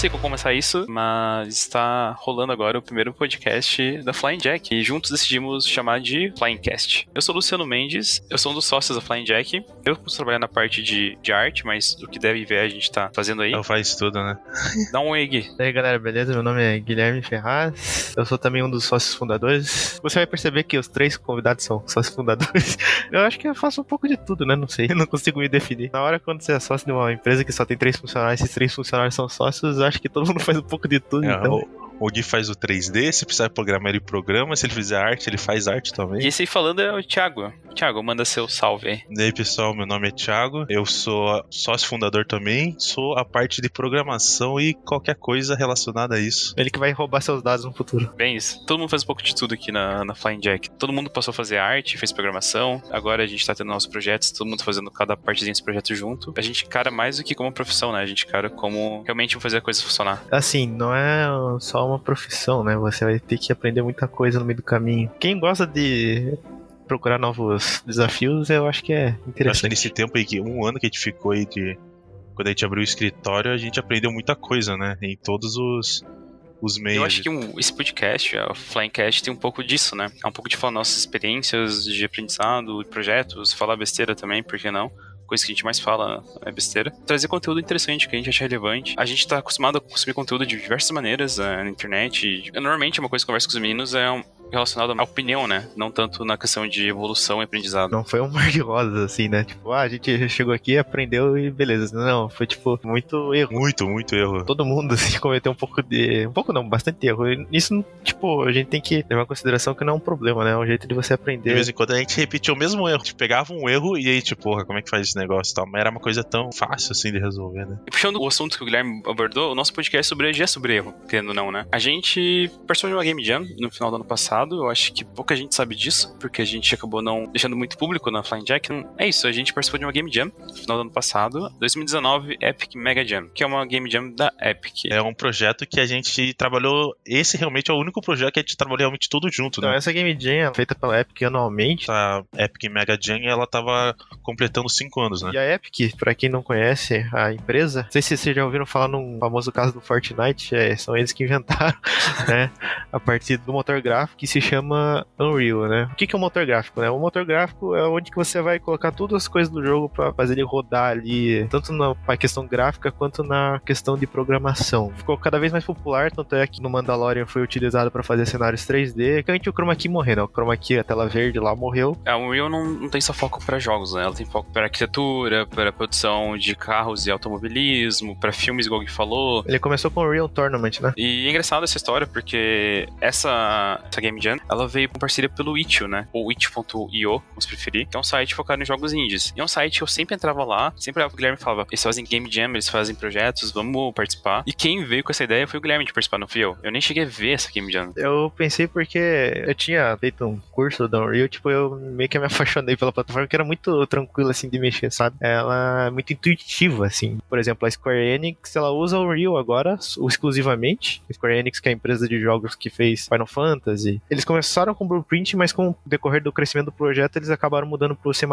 sei como começar isso, mas está rolando agora o primeiro podcast da Flying Jack e juntos decidimos chamar de Flying Cast. Eu sou Luciano Mendes, eu sou um dos sócios da Flying Jack. Eu posso trabalhar na parte de, de arte, mas o que deve ver a gente tá fazendo aí. Eu faz tudo, né? Dá um Gui. E aí, galera, beleza? Meu nome é Guilherme Ferraz. Eu sou também um dos sócios fundadores. Você vai perceber que os três convidados são sócios fundadores. Eu acho que eu faço um pouco de tudo, né? Não sei, eu não consigo me definir. Na hora quando você é sócio de uma empresa que só tem três funcionários, esses três funcionários são sócios, acho que todo mundo faz um pouco de tudo, É, então. O, Gui faz o 3D, se precisar programar, ele programa. Se ele fizer arte, ele faz arte também. E esse aí falando é o Thiago. Thiago, manda seu salve aí. E aí, pessoal, meu nome é Thiago. Eu sou sócio fundador também. Sou a parte de programação e qualquer coisa relacionada a isso. Ele que vai roubar seus dados no futuro. Bem isso. Todo mundo faz um pouco de tudo aqui na, na Flying Jack. Todo mundo passou a fazer arte, fez programação. Agora a gente tá tendo nossos projetos, todo mundo fazendo cada partezinha desse projeto junto. A gente cara mais do que como profissão, né? A gente cara como realmente fazer a coisa funcionar. Assim, não é só uma profissão, né? Você vai ter que aprender muita coisa no meio do caminho. Quem gosta de procurar novos desafios, eu acho que é Eu acho que interessante. nesse tempo aí, que um ano que a gente ficou aí de. Quando a gente abriu o escritório, a gente aprendeu muita coisa, né? Em todos os, os meios. Eu acho que um, esse podcast, a Flying Cast, tem um pouco disso, né? É um pouco de falar nossas experiências de aprendizado, de projetos, falar besteira também, por que não? Coisa que a gente mais fala é besteira. Trazer conteúdo interessante que a gente acha relevante. A gente tá acostumado a consumir conteúdo de diversas maneiras eh, na internet. E, normalmente, uma coisa que eu converso com os meninos é um, relacionada à opinião, né? Não tanto na questão de evolução e aprendizado. Não foi um mar de rosas, assim, né? Tipo, ah, a gente chegou aqui, aprendeu e beleza. Não, foi tipo, muito erro. Muito, muito erro. Todo mundo, assim, cometeu um pouco de. Um pouco não, bastante erro. E Isso, tipo, a gente tem que levar em consideração que não é um problema, né? É um jeito de você De aprender. vez em quando a gente repetia o mesmo erro. A gente pegava um erro e aí, tipo, porra, como é que faz esse negócio e tal? Mas era uma coisa tão fácil assim de resolver, né? E puxando o assunto que o Guilherme abordou, o nosso podcast é sobre já é sobre erro, querendo ou não, né? A gente participou de uma Game Jam no final do ano passado, eu acho que pouca gente sabe disso, porque a gente acabou não deixando muito público na Flying Jack. É isso, a gente participou de uma Game Jam no final do ano passado, 2019 Epic Mega Jam, que é uma Game Jam da Epic. É um projeto que a gente trabalhou. Esse realmente é o único projeto que a gente trabalhou realmente tudo junto, Então, né? essa Game Jam, feita pela Epic anualmente. Essa Epic Mega Jam, ela tava completando 5 anos, né? E a Epic, pra quem não conhece a empresa, não sei se vocês já ouviram falar num famoso caso do Fortnite, é, são eles que inventaram, né, a partir do motor gráfico que se chama Unreal, né? O que que é um motor gráfico, né? O motor gráfico é onde que você vai colocar todas as coisas do jogo pra fazer ele rodar ali, tanto na questão gráfica quanto na questão de programação. Ficou cada vez mais popular, tanto é que no Mandalorian foi utilizado pra fazer cenários 3D, que a gente o Chroma Key morreu, né? O Chroma Key, a tela verde lá morreu, A Unreal não, não tem só foco para jogos, né? Ela tem foco para arquitetura, para produção de carros e automobilismo, para filmes, igual o Gui falou, ele começou com o Unreal Tournament, né? E é engraçado essa história porque essa, essa Game Jam, ela veio com parceria pelo Itch.io, né? Ou itch.io, se preferir, que é um site focado em jogos indies. E é um site que eu sempre entrava lá, sempre o Guilherme falava, eles fazem Game Jam, eles fazem projetos, vamos participar. E quem veio com essa ideia foi o Guilherme de participar, não fui eu. Eu nem cheguei a ver essa Game Jam. Eu pensei porque eu tinha feito um curso da Unreal, tipo, eu meio que me apaixonei pela plataforma, que era muito tranquila, assim, de mexer, sabe? Ela é muito intuitiva, assim. Por exemplo, a Square Enix, ela usa o Unreal agora, exclusivamente. A Square Enix, que é a empresa de jogos que fez Final Fantasy. Eles começaram com Blueprint, mas com o decorrer do crescimento do projeto, eles acabaram mudando pro C++,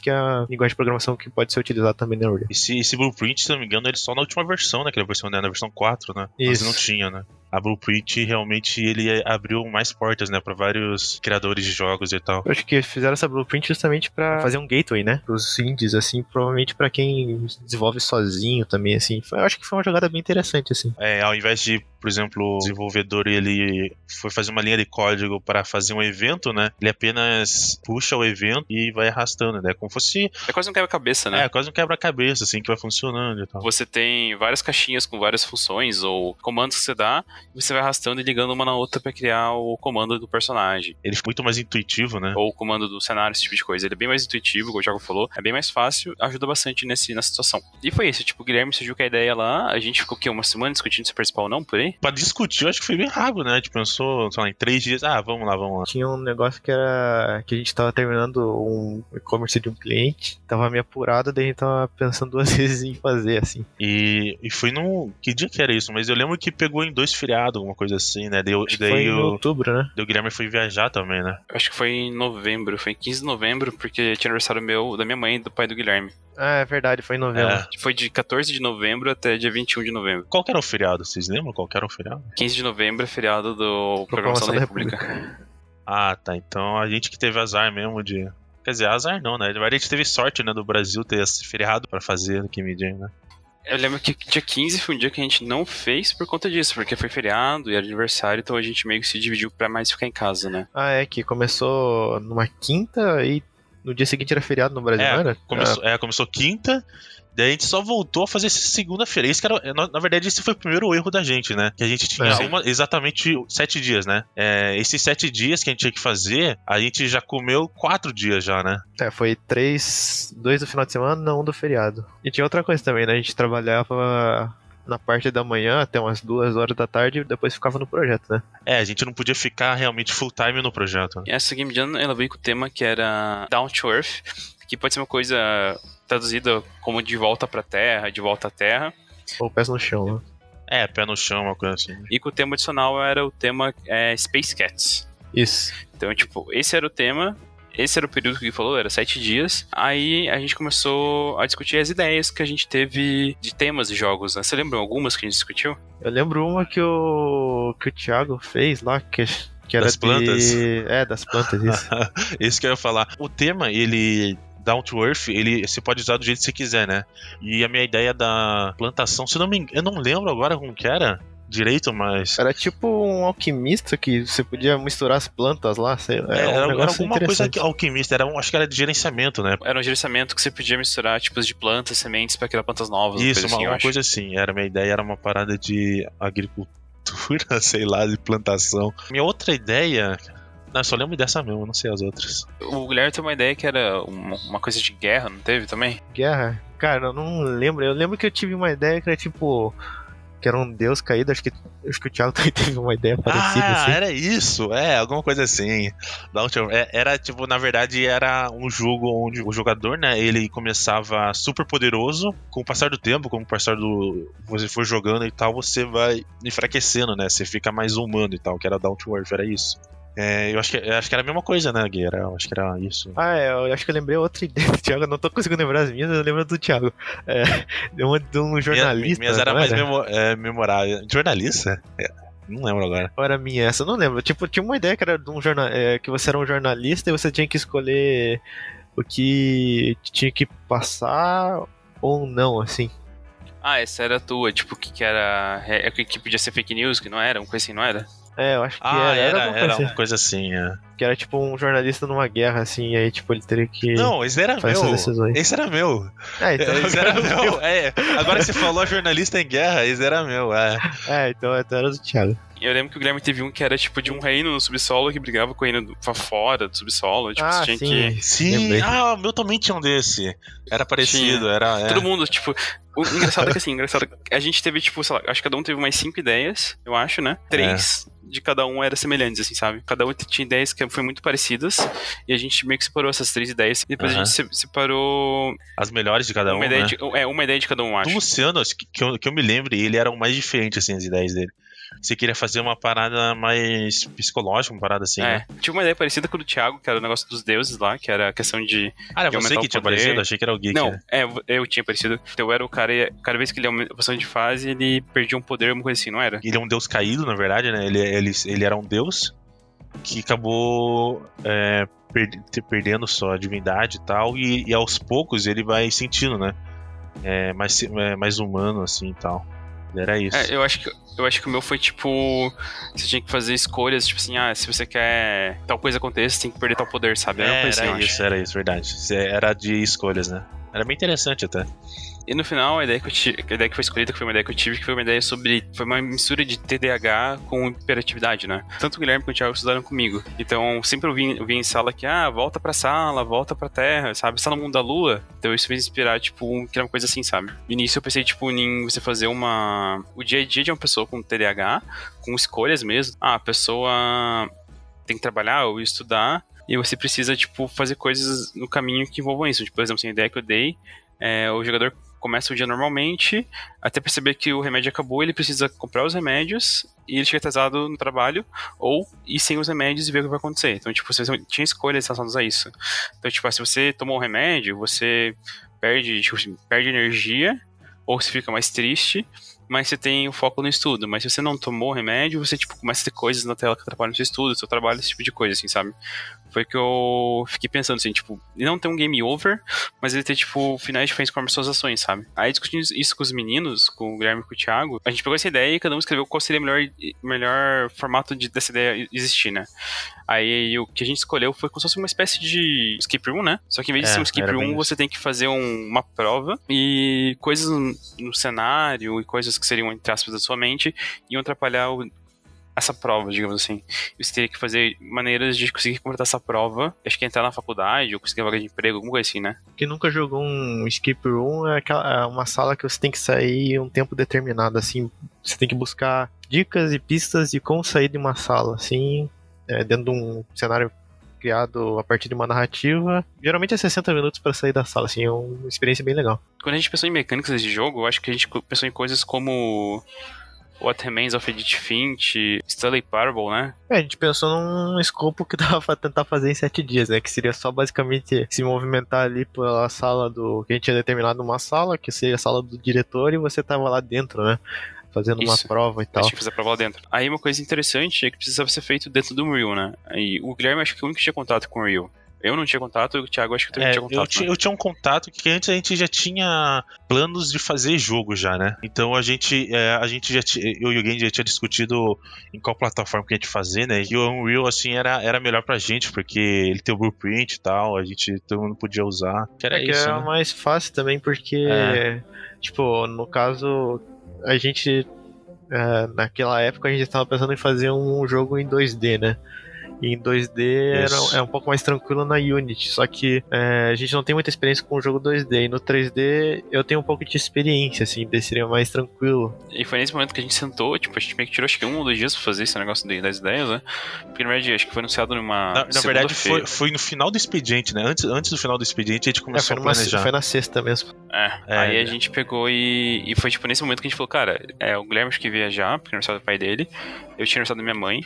que é a linguagem de programação que pode ser utilizada também na Unreal. Esse, esse Blueprint, se não me engano, ele só na última versão, né? Que a versão né, na versão 4, né? Mas Isso. não tinha, né? A Blueprint realmente ele abriu mais portas, né? Pra vários criadores de jogos e tal. Eu acho que fizeram essa blueprint justamente pra fazer um gateway, né? Pros indies, assim, provavelmente pra quem desenvolve sozinho também, assim. Foi- Eu acho que foi uma jogada bem interessante, assim. É, ao invés de, por exemplo, o desenvolvedor ele foi fazer uma linha de código para fazer um evento, né? Ele apenas puxa o evento e vai arrastando, né? Como fosse. É quase um quebra-cabeça, né? É, quase um quebra-cabeça, assim, que vai funcionando e tal. Você tem várias caixinhas com várias funções ou comandos que você dá, você vai arrastando e ligando uma na outra pra criar o comando do personagem. Ele fica muito mais intuitivo, né? Ou o comando do cenário, esse tipo de coisa. Ele é bem mais intuitivo, como o Thiago falou. É bem mais fácil, ajuda bastante nesse, nessa situação. E foi isso, tipo, o Guilherme surgiu com a ideia lá, a gente ficou o quê? Uma semana discutindo se participar ou não, por aí? Pra discutir, eu acho que foi bem rápido, né? A gente pensou, sei lá, em três dias, ah, vamos lá, vamos lá. Tinha um negócio que era que a gente tava terminando um e-commerce de um cliente, tava meio apurado, daí a gente tava pensando duas vezes em fazer, assim. E, e foi num. Que dia que era isso? Mas eu lembro que pegou em dois feriados feriado, alguma coisa assim, né? Daí, Acho que daí foi em o, outubro, né? daí o Guilherme foi viajar também, né? Acho que foi em novembro, foi em 15 de novembro, porque tinha aniversário meu, da minha mãe e do pai do Guilherme. Ah, é verdade, foi em novembro. É. Foi de 14 de novembro até dia 21 de novembro. Qual que era o feriado? Vocês lembram qual que era o feriado? 15 de novembro é feriado do Programação da República. Ah, tá. Então a gente que teve azar mesmo de. Quer dizer, azar não, né? A gente teve sorte, né, do Brasil ter esse feriado pra fazer no Kim Jong, né? Eu lembro que dia 15 foi um dia que a gente não fez por conta disso, porque foi feriado e era aniversário, então a gente meio que se dividiu pra mais ficar em casa, né? Ah, é, que começou numa quinta e no dia seguinte era feriado no Brasil, É, não era? Começou, é, começou quinta, daí a gente só voltou a fazer segunda-feira. Isso que era, na, na verdade, esse foi o primeiro erro da gente, né? Que a gente tinha É. uma- exatamente sete dias, né? É, esses sete dias que a gente tinha que fazer, a gente já comeu quatro dias já, né? É, foi três, dois do final de semana, um do feriado. E tinha outra coisa também, né? A gente trabalhava na parte da manhã até umas duas horas da tarde e depois ficava no projeto, né? É, a gente não podia ficar realmente full time no projeto. né? E essa Game Jam, ela veio com o tema que era Down to Earth, que pode ser uma coisa traduzida como de volta pra Terra, de volta à Terra. Ou pés no chão, né? É, pé no chão, uma coisa assim. E que o tema adicional era o tema é, Space Cats. Isso. Então, tipo, esse era o tema, esse era o período que ele falou, era sete dias. Aí a gente começou a discutir as ideias que a gente teve de temas de jogos, né? Você lembra algumas que a gente discutiu? Eu lembro uma que o, que o Thiago fez lá, que, que era Das plantas? de... É, das plantas, isso. Isso que eu ia falar. O tema, ele. Down to Earth, ele você pode usar do jeito que você quiser, né? E a minha ideia da plantação, se não me engano, eu não lembro agora como que era direito, mas. Era tipo um alquimista que você podia misturar as plantas lá, sei lá. É, Era, um era, alguma coisa que- alquimista, era um, acho que era de gerenciamento, né? Era um gerenciamento que você podia misturar tipos de plantas, sementes pra criar plantas novas. Isso, coisa uma, assim, eu uma coisa assim. Era, minha ideia era uma parada de agricultura, sei lá, de plantação. Minha outra ideia. Não, eu só lembro dessa mesmo, não sei as outras. O Guilherme tem uma ideia que era uma, uma coisa de guerra, não teve também? Guerra? Cara, eu não lembro. Eu lembro que eu tive uma ideia que era tipo. Que era um deus caído. Acho que, acho que o Thiago também teve uma ideia parecida ah, assim. era isso, é, alguma coisa assim. É, Era, tipo, na verdade, era um jogo onde o jogador, né, ele começava super poderoso, com o passar do tempo, com o passar do. Você for jogando e tal, você vai enfraquecendo, né? Você fica mais humano e tal, que era Down to Earth, era isso. É, eu acho que, eu acho que era a mesma coisa, né, Gui? Era, eu acho que era isso. Ah, é, eu acho que eu lembrei outra ideia do Thiago. Eu não tô conseguindo lembrar as minhas, eu lembro do Thiago. É, de uma de um jornalista. Minhas era não mais era? memo, é, memorável. Jornalista? É, não lembro agora. Ou era minha essa? Eu não lembro. Tipo, tinha uma ideia que era de um jornal, é, que você era um jornalista e você tinha que escolher o que tinha que passar ou não, assim. Ah, essa era a tua, tipo, que, que era. É, é que podia ser fake news, que não era? Uma coisa assim, não era? É, eu acho que Ah, era, era, alguma era coisa uma coisa assim, é. assim. Que era tipo um jornalista numa guerra, assim, e aí tipo ele teria que Não, esse era meu. Esse era meu. É, então, esse era meu. É, agora que você falou jornalista em guerra, esse era meu. É. é, então, então era do Thiago. Eu lembro que o Guilherme teve um que era tipo de um reino no subsolo que brigava com o reino do, pra fora do subsolo. Tipo, ah, tinha sim. que. Sim, Lembrei. ah, o meu também tinha um desse. Era parecido, era. é. Todo mundo, tipo. O engraçado é que assim, engraçado, a gente teve, tipo, sei lá, acho que cada um teve umas cinco ideias, eu acho, né? Três de cada um eram semelhantes, assim, sabe? Cada um tinha ideias que foram muito parecidas, e a gente meio que separou essas três ideias, e depois a gente se- separou As melhores de cada um. uma, né? de, é, uma ideia de cada um, Do acho. Luciano, acho que, que eu, que eu me lembre, ele era o mais diferente, assim, as ideias dele. Você queria fazer uma parada mais psicológica, uma parada assim, né? É, tinha uma ideia parecida com a do Thiago, que era o negócio dos deuses lá, que era a questão de Ah, era de você que o tinha aparecido? Achei que era o Geek. Não, né? é, eu tinha parecido. Então eu era o cara, e cada vez que ele aumenta a posição de fase, ele perdia um poder, uma coisa assim, não era? Ele é um deus caído, na verdade, né? Ele, ele, ele era um deus que acabou é, perdendo sua divindade e tal, e, e aos poucos ele vai sentindo, né? É, mais, é, mais humano, assim e tal. Era isso. É, eu acho que eu acho que o meu foi tipo. Você tinha que fazer escolhas, tipo assim, ah, se você quer tal coisa aconteça, você tem que perder tal poder, sabe? Era É, assim, era isso, era isso, verdade. Era de escolhas, né? Era bem interessante até. E no final, a ideia, que eu tive, a ideia que foi escolhida, que foi uma ideia que eu tive, que foi uma ideia sobre. Foi uma mistura de TDAH com hiperatividade, né? Tanto o Guilherme quanto o Thiago estudaram comigo. Então, sempre eu vim, eu vim em sala que, ah, volta pra sala, volta pra terra, sabe? Você tá no mundo da lua. Então, isso fez inspirar, tipo, um- criar uma coisa assim, sabe? No início, eu pensei, tipo, em você fazer uma. O dia a dia de uma pessoa com TDAH, com escolhas mesmo. Ah, a pessoa tem que trabalhar ou estudar. E você precisa, tipo, fazer coisas no caminho que envolvam isso. Tipo, por exemplo, assim, a ideia que eu dei é o jogador começa o dia normalmente, até perceber que o remédio acabou, ele precisa comprar os remédios e ele chega atrasado no trabalho, ou ir sem os remédios e ver o que vai acontecer. Então, tipo, você tinha escolhas relacionadas a isso. Então, tipo, se você tomou o remédio, você perde, tipo, assim, perde energia, ou você fica mais triste, mas você tem o foco no estudo. Mas se você não tomou o remédio, você, tipo, começa a ter coisas na tela que atrapalham o seu estudo, seu trabalho, esse tipo de coisa, assim, sabe? Foi que eu fiquei pensando, assim, tipo, ele não tem um game over, mas ele tem, tipo, finais diferentes com as suas ações, sabe? Aí discutindo isso com os meninos, com o Guilherme e com o Thiago, a gente pegou essa ideia e cada um escreveu qual seria o melhor, melhor formato de, dessa ideia existir, né? Aí o que a gente escolheu foi como se fosse uma espécie de skip room, né? Só que em vez de É, ser um skip era room, você tem que fazer um- uma prova e coisas no, no cenário e coisas que seriam, entre aspas, da sua mente iam atrapalhar o- essa prova, digamos assim. Você teria que fazer maneiras de conseguir completar essa prova. Acho que entrar na faculdade ou conseguir vaga de emprego, alguma coisa assim, né? Quem nunca jogou um skip room é, aquela, é uma sala que você tem que sair um tempo determinado, assim. Você tem que buscar dicas e pistas de como sair de uma sala, assim, é, dentro de um cenário criado a partir de uma narrativa. Geralmente é 60 minutos para sair da sala, assim, é uma experiência bem legal. Quando a gente pensou em mecânicas desse jogo, eu acho que a gente pensou em coisas como What Remains of Edith Finch, Stanley Parable, né? É, a gente pensou num escopo que dava pra tentar fazer em 7 dias, né? Que seria só basicamente se movimentar ali pela sala do. que a gente tinha determinado uma sala, que seria a sala do diretor, e você tava lá dentro, né? Fazendo uma Isso. prova e A tal. gente fez a prova lá dentro. Aí uma coisa interessante é que precisava ser feito dentro do Unreal, né? E o Guilherme acho que o único que tinha contato com o Unreal. Eu não tinha contato, o Thiago acho que também É, tinha eu, contato. ti- né? eu tinha um contato que antes a gente já tinha planos de fazer jogo já, né? Então a gente, é, a gente já eu e o Genji já tinha discutido em qual plataforma que a gente fazer, né? E o Unreal assim era, era melhor pra gente porque ele tem o blueprint e tal, a gente todo mundo podia usar. Que era É que isso, é né? mais fácil também, porque, É. tipo, no caso, a gente, é, naquela época, a gente estava pensando em fazer um jogo em 2D, né? E em 2D era, é um pouco mais tranquilo na Unity, só que é, a gente não tem muita experiência com o jogo 2D. E no 3D eu tenho um pouco de experiência, assim, daí seria mais tranquilo. E foi nesse momento que a gente sentou, tipo, a gente meio que tirou acho que um ou dois dias pra fazer esse negócio de- das ideias, né? Porque na verdade acho que foi anunciado numa. Na, na verdade, foi, foi no final do expediente, né? Antes, antes do final do expediente, a gente É, começou foi, a planejar. foi na sexta mesmo. É, É, aí a é. gente pegou e, e foi tipo nesse momento que a gente falou, cara, é, o Guilherme acho que ia viajar, porque é aniversário do pai dele, eu tinha aniversário da minha mãe.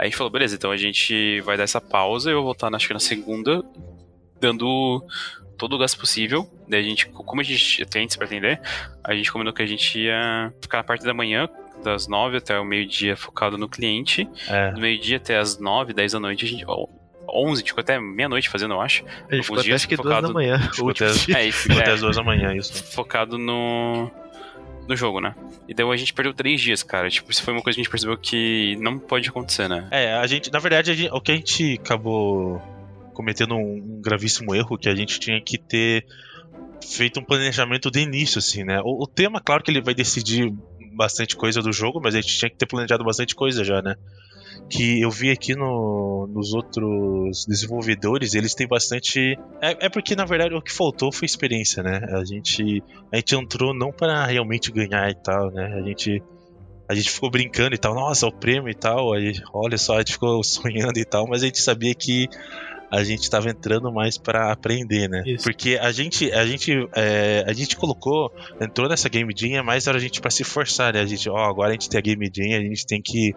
Aí a gente falou, beleza, então a gente vai dar essa pausa, eu vou voltar acho que na segunda, dando todo o gasto possível. Daí a gente, como a gente tem clientes pra atender, a gente combinou que a gente ia ficar na parte da manhã, das nove até o meio-dia, focado no cliente. É. Do meio-dia até as nove, dez da noite, a gente. ó, 11, a gente ficou até meia-noite fazendo, eu acho. A gente ficou até acho que duas focado- da manhã. o Ficou até-. É, e, Ficou até é, as duas da manhã, isso. focado no no jogo, né? E daí a gente perdeu três dias, cara. Tipo, isso foi uma coisa que a gente percebeu que não pode acontecer, né? É, a gente, na verdade, gente- o que a gente acabou cometendo um, um gravíssimo erro que a gente tinha que ter feito um planejamento de início, assim, né? O, o tema, claro que ele vai decidir bastante coisa do jogo, mas a gente tinha que ter planejado bastante coisa já, né? Que eu vi aqui no, nos outros desenvolvedores, eles têm bastante. É, é porque, na verdade, o que faltou foi experiência, né? A gente, a gente entrou não para realmente ganhar e tal, né? A gente a gente ficou brincando e tal, nossa, o prêmio e tal, aí, olha só, a gente ficou sonhando e tal, mas a gente sabia que a gente estava entrando mais para aprender, né? Isso. Porque a gente, a gente, é, a gente colocou, entrou nessa game jam, é mais era a gente para se forçar, né? A gente, ó, agora a gente tem a game jam, a gente tem que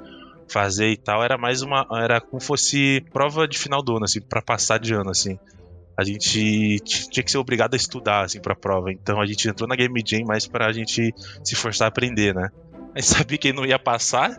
fazer e tal, era mais uma, era como fosse prova de final do ano, assim, para passar de ano, assim. A gente tinha que ser obrigado a estudar, assim, pra prova. Então a gente entrou na Game Jam mais pra gente se forçar a aprender, né? A gente sabia que não ia passar,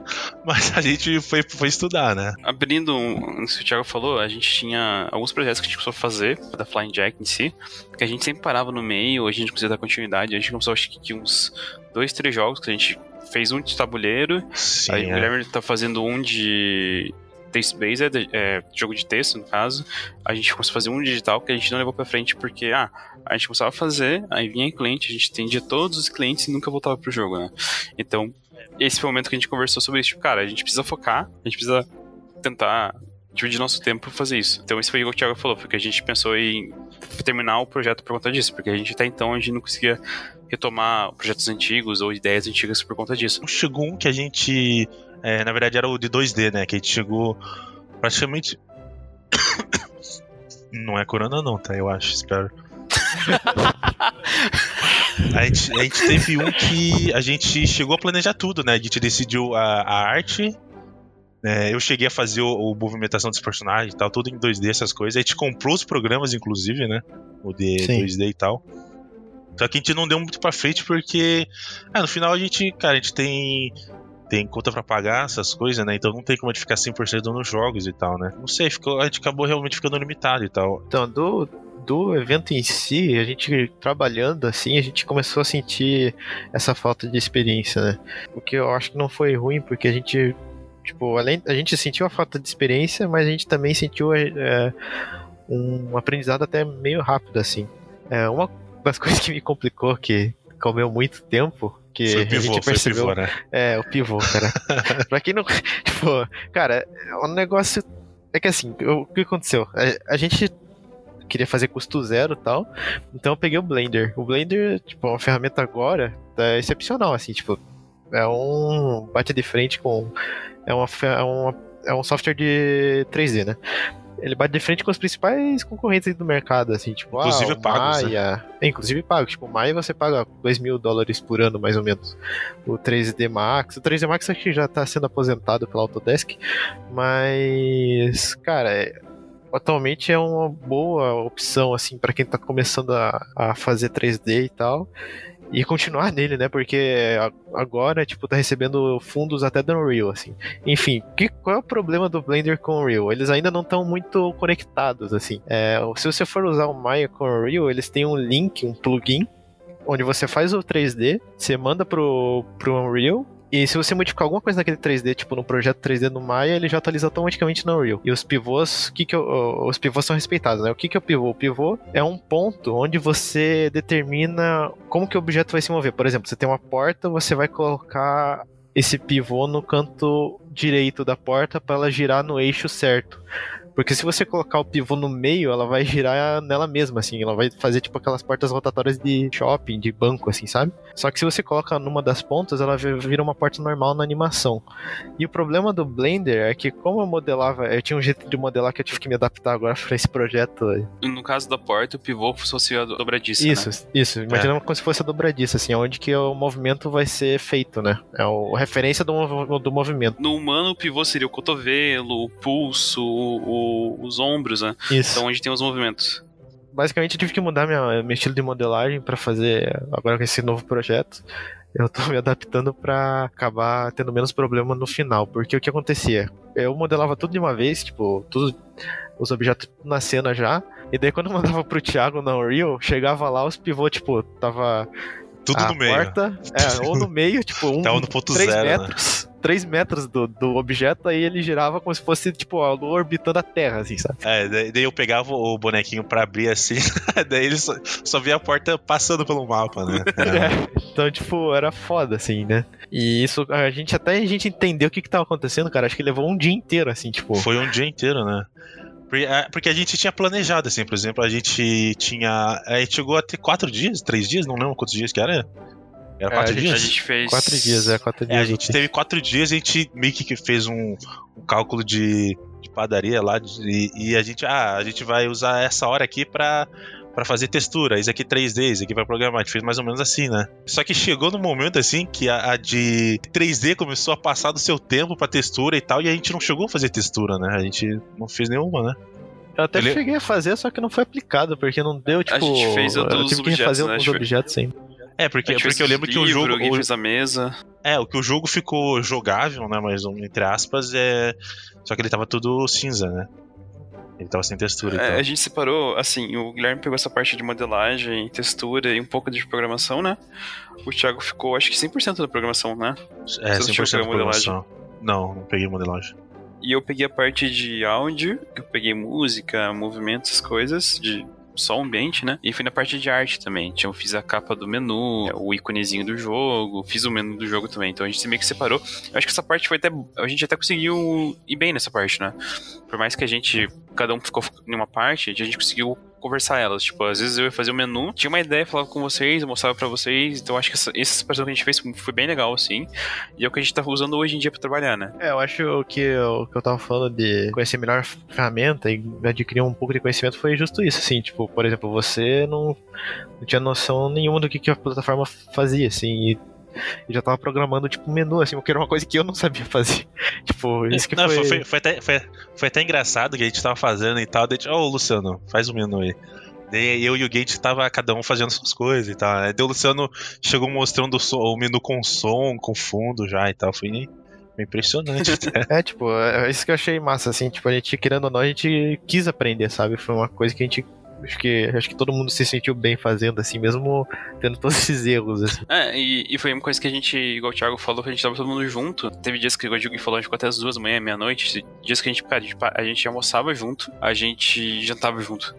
mas a gente foi, foi estudar, né? Abrindo, um, isso que o Thiago falou, a gente tinha alguns projetos que a gente começou a fazer, da Flying Jack em si, que a gente sempre parava no meio, a gente conseguia dar continuidade. A gente começou, acho que, uns dois, três jogos que a gente fez um de tabuleiro, Sim, aí o é. Guilherme tá fazendo um de text-based, é, jogo de texto, no caso. A gente começou a fazer um digital que a gente não levou pra frente porque, ah, a gente começava a fazer, aí vinha cliente, a gente atendia todos os clientes e nunca voltava pro jogo, né? Então, esse foi o momento que a gente conversou sobre isso. Tipo, cara, a gente precisa focar, a gente precisa tentar dividir nosso tempo pra fazer isso. Então, isso foi o que o Thiago falou, porque a gente pensou em terminar o projeto por conta disso, porque a gente até então a gente não conseguia retomar projetos antigos ou ideias antigas por conta disso. Chegou um que a gente. é, na verdade era o de 2D, né? Que a gente chegou praticamente. Não é corona, não, tá? Eu acho, espero. A gente, a gente teve um que a gente chegou a planejar tudo, né? A gente decidiu a, a arte. né? eu cheguei a fazer o, o movimentação dos personagens e tal, tudo em 2D, essas coisas. A gente comprou os programas, inclusive, né? O de Sim. 2D e tal. Só que a gente não deu muito pra frente porque, ah, no final a gente, cara, a gente tem tem conta pra pagar, essas coisas, né? Então não tem como a gente ficar 100% nos jogos e tal, né? Não sei, ficou, a gente acabou realmente ficando limitado e tal. Então, do, do evento em si, a gente trabalhando assim, a gente começou a sentir essa falta de experiência, né? O que eu acho que não foi ruim, porque a gente, tipo, além, a gente sentiu a falta de experiência, mas a gente também sentiu é, um aprendizado até meio rápido, assim. É, uma das coisas que me complicou, que comeu muito tempo, que Foi o a pivô, gente foi o percebeu pivô, né? é, o pivô, cara. pra quem não. Tipo, cara, o negócio. É que assim, o que aconteceu? A, a gente queria fazer custo zero e tal, então eu peguei o Blender. O Blender, tipo, é uma ferramenta agora é excepcional, assim, tipo, é um. bate de frente com. É, uma, é, uma, é um software de 3D, né? Ele bate de frente com os principais concorrentes do mercado, assim, tipo, Inclusive ah, pagos, né? Maia. É, inclusive pago. Tipo, o Maia você paga 2 mil dólares por ano, mais ou menos. O 3D Max. O 3D Max acho que já tá sendo aposentado pela Autodesk. Mas, cara, é- atualmente é uma boa opção, assim, para quem tá começando a, a fazer 3D e tal. E continuar nele, né? Porque agora, tipo, tá recebendo fundos até do Unreal, assim. Enfim, que, qual é o problema do Blender com o Unreal? Eles ainda não estão muito conectados, assim. É, se você for usar o Maya com o Unreal, eles têm um link, um plugin, onde você faz o 3D, você manda pro, pro Unreal, e se você modificar alguma coisa naquele 3D, tipo no projeto 3D no Maya, ele já atualiza automaticamente no Unreal. E os pivôs, que que o- os pivôs são respeitados, né? O que que é o pivô? O pivô é um ponto onde você determina como que o objeto vai se mover. Por exemplo, você tem uma porta, você vai colocar esse pivô no canto direito da porta para ela girar no eixo certo. Porque se você colocar o pivô no meio, ela vai girar nela mesma, assim. Ela vai fazer tipo aquelas portas rotatórias de shopping, de banco, assim, sabe? Só que se você coloca numa das pontas, ela vi- vira uma porta normal na animação. E o problema do Blender é que, como eu modelava, eu tinha um jeito de modelar que eu tive que me adaptar agora pra esse projeto. No caso da porta, o pivô fosse a dobradiça, Isso, né? isso. Imagina como se fosse a dobradiça, assim, onde que o movimento vai ser feito, né? É a referência do, do movimento. No humano, o pivô seria o cotovelo, o pulso, o- os ombros, né? Isso. Então, onde tem os movimentos. basicamente eu tive que mudar minha, meu estilo de modelagem pra fazer agora com esse novo projeto. Eu tô me adaptando pra acabar tendo menos problema no final, porque o que acontecia? Eu modelava tudo de uma vez, tipo, tudo os objetos na cena já, e daí quando eu mandava pro Thiago na Unreal, chegava lá os pivôs, tipo, tava Tudo a no meio. porta, é, ou no meio, tipo, um, Tava no ponto 3 zero, né? Metros, 3 metros do, do objeto, aí ele girava como se fosse, tipo, a lua orbitando a Terra, assim, sabe? É, daí daí eu pegava o bonequinho pra abrir assim, daí ele só, só via a porta passando pelo mapa, né? É, então, tipo, era foda, assim, né? E isso, a gente até a gente entendeu o que que tava acontecendo, cara. Acho que levou um dia inteiro, assim, tipo. Foi um dia inteiro, né? Porque- é, Porque a gente tinha planejado, assim, por exemplo, a gente tinha. A gente chegou a ter quatro dias, três dias, não lembro quantos dias que era. Era É, quatro a gente- A dias? gente fez. Quatro dias, é, quatro É, dias. a gente teve quatro dias a gente meio que fez um, um cálculo de, de padaria lá de- e, a gente, ah, a gente vai usar essa hora aqui pra, pra fazer textura, isso aqui 3D, isso aqui vai programar. A gente fez mais ou menos assim, né? Só que chegou no momento assim que a, a de 3D começou a passar do seu tempo pra textura e tal, e a gente não chegou a fazer textura, né? A gente não fez nenhuma, né? Eu até Ele- cheguei a fazer, só que não foi aplicado, porque não deu, tipo. gente fez eu tive que objetos, refazer né? alguns A objetos ainda. É, porque, fez porque eu lembro que o livro, jogo. Alguém o- fez a mesa. É, o que o jogo ficou jogável, né? Mas entre aspas, é. Só que ele tava tudo cinza, né? Ele tava sem textura. É, então. a gente separou, assim, o Guilherme pegou essa parte de modelagem, textura e um pouco de programação, né? O Thiago ficou, acho que 100% da programação, né? É, Você não chegou a 100% pegar modelagem? programação. Não, não peguei modelagem. E eu peguei a parte de áudio, que eu peguei música, movimentos, coisas, de só ambiente, né? E fui na parte de arte também. Então eu fiz a capa do menu, o íconezinho do jogo, fiz o menu do jogo também. Então a gente meio que separou. Eu acho que essa parte foi até. A gente até conseguiu ir bem nessa parte, né? Por mais que a gente. Cada um ficou em uma parte, a gente conseguiu conversar elas. Tipo, às vezes eu ia fazer o um menu, tinha uma ideia, falava com vocês, mostrava pra vocês. Então acho que essa, essa separação que a gente fez foi bem legal, assim. E é o que a gente tá usando hoje em dia pra trabalhar, né? É, eu acho que o que eu tava falando de conhecer melhor a ferramenta e adquirir um pouco de conhecimento foi justo isso, assim. Tipo, por exemplo, você não, não tinha noção nenhuma do que, que a plataforma fazia, assim. E e já tava programando, tipo, um menu, assim, que era uma coisa que eu não sabia fazer. tipo, isso que não, foi... Foi, foi, até, foi, foi até engraçado que a gente tava fazendo e tal. Daí, ô, oh, Luciano, faz o um menu aí. Daí eu e o Gate tava cada um fazendo suas coisas e tal. Daí o Luciano chegou mostrando o menu com som, com fundo já e tal. Foi impressionante. É, tipo, é isso que eu achei massa, assim, tipo, a gente, querendo ou não, a gente quis aprender, sabe? Foi uma coisa que a gente acho que, acho que todo mundo se sentiu bem fazendo, assim, mesmo tendo todos esses erros, assim. É, e, e foi uma coisa que a gente, igual o Thiago falou, que a gente tava todo mundo junto. Teve dias que, o Diego falou, a gente ficou até as duas da manhã, meia-noite. Dias que a gente, cara, a gente, a gente almoçava junto, a gente jantava junto.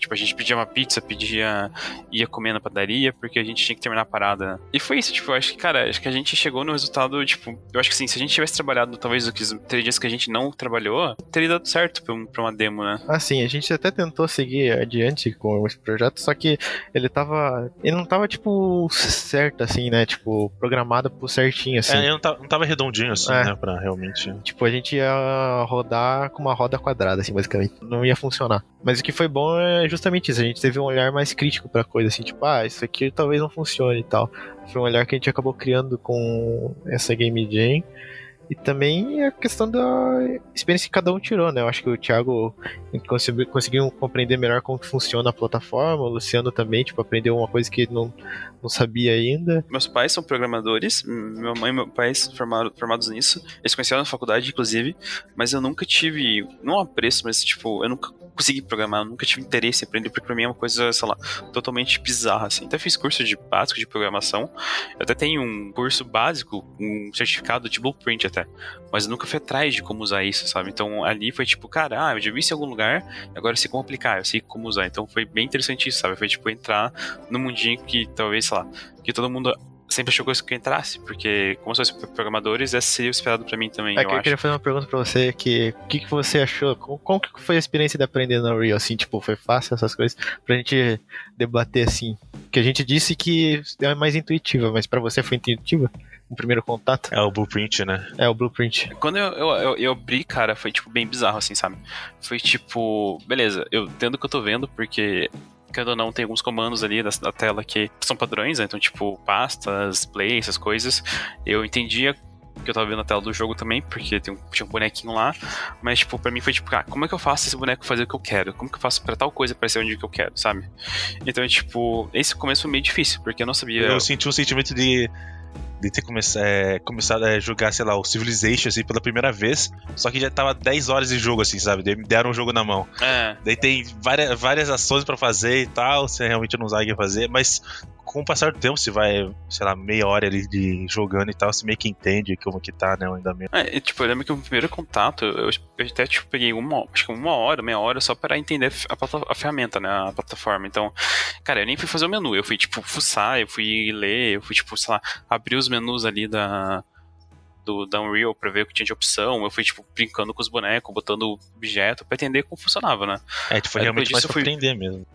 Tipo, a gente pedia uma pizza, pedia. ia comer na padaria, porque a gente tinha que terminar a parada. E foi isso, tipo, eu acho que, cara, acho que a gente chegou no resultado, tipo, eu acho que assim, se a gente tivesse trabalhado talvez aqueles três dias que a gente não trabalhou, teria dado certo pra, um, pra uma demo, né? Ah, sim, a gente até tentou seguir adiante com esse projeto, só que ele tava. Ele não tava, tipo, certo, assim, né? Tipo, programado por certinho, assim. É, ele não tava, não tava redondinho, assim, é. né? Pra realmente. Tipo, a gente ia rodar com uma roda quadrada, assim, basicamente. Não ia funcionar. Mas o que foi bom é justamente isso. A gente teve um olhar mais crítico pra coisa, assim, tipo, ah, isso aqui talvez não funcione e tal. Foi um olhar que a gente acabou criando com essa Game Jam. E também a questão da experiência que cada um tirou, né? Eu acho que o Thiago conseguiu, conseguiu compreender melhor como funciona a plataforma, o Luciano também, tipo, aprendeu uma coisa que ele não, não sabia ainda. Meus pais são programadores, minha mãe e meu pai são formados, nisso. Eles conheceram na faculdade, inclusive, mas eu nunca tive, não apreço, mas tipo, eu nunca consegui programar, nunca tive interesse em aprender, porque pra mim é uma coisa, sei lá, totalmente bizarra, assim. Até fiz curso de básico de programação, eu até tenho um curso básico, um certificado de blueprint até, mas eu nunca fui atrás de como usar isso, sabe? Então ali foi tipo, cara, ah, eu já vi isso em algum lugar, agora eu sei como aplicar, eu sei como usar. Então foi bem interessante isso, sabe? Foi tipo entrar no mundinho que talvez, sei lá, que todo mundo sempre achou que eu entrasse, porque como se fosse programadores, essa seria o esperado pra mim também. É, eu, eu queria fazer uma pergunta pra você, que o que, que você achou? Como, que foi a experiência de aprender na Unreal? Assim, tipo, foi fácil essas coisas? Pra gente debater assim. Que a gente disse que é mais intuitiva, mas pra você foi intuitiva? O primeiro contato? É o blueprint, né? É o blueprint. Quando eu, eu, eu, eu abri, cara, foi tipo bem bizarro, assim, sabe? Foi tipo, beleza, eu entendo o que eu tô vendo, porque querendo ou não, tem alguns comandos ali da, da tela que são padrões, né? Então, tipo, pastas, play, essas coisas. Eu entendia que eu tava vendo na tela do jogo também, porque tem um, tinha um bonequinho lá, mas, tipo, pra mim foi tipo, ah, como é que eu faço esse boneco fazer o que eu quero? Como que eu faço pra tal coisa aparecer onde que eu quero, sabe? Então, tipo, esse começo foi meio difícil, porque eu não sabia... Eu senti um sentimento de de ter come é, começado a jogar, sei lá, o Civilization, assim, pela primeira vez. Só que já tava 10 horas de jogo, assim, sabe? Daí me deram um jogo na mão. É. Daí tem várias, várias ações para fazer e tal, você realmente não sabe o que fazer, mas com o passar do tempo, você vai, sei lá, meia hora ali de jogando e tal, você meio que entende como que tá, né, o andamento. É, tipo, eu lembro que o primeiro contato, eu, eu até, tipo, peguei uma, acho que uma hora, meia hora só para entender a, a, ferramenta, né, a plataforma. Então, cara, eu nem fui fazer o menu, eu fui, tipo, fuçar, eu fui ler, eu fui, tipo, sei lá, abrir os menus ali da, do, da Unreal pra ver o que tinha de opção. Eu fui, tipo, brincando com os bonecos, botando objeto pra entender como funcionava, né? É, tipo, foi realmente mais pra fui... aprender mesmo.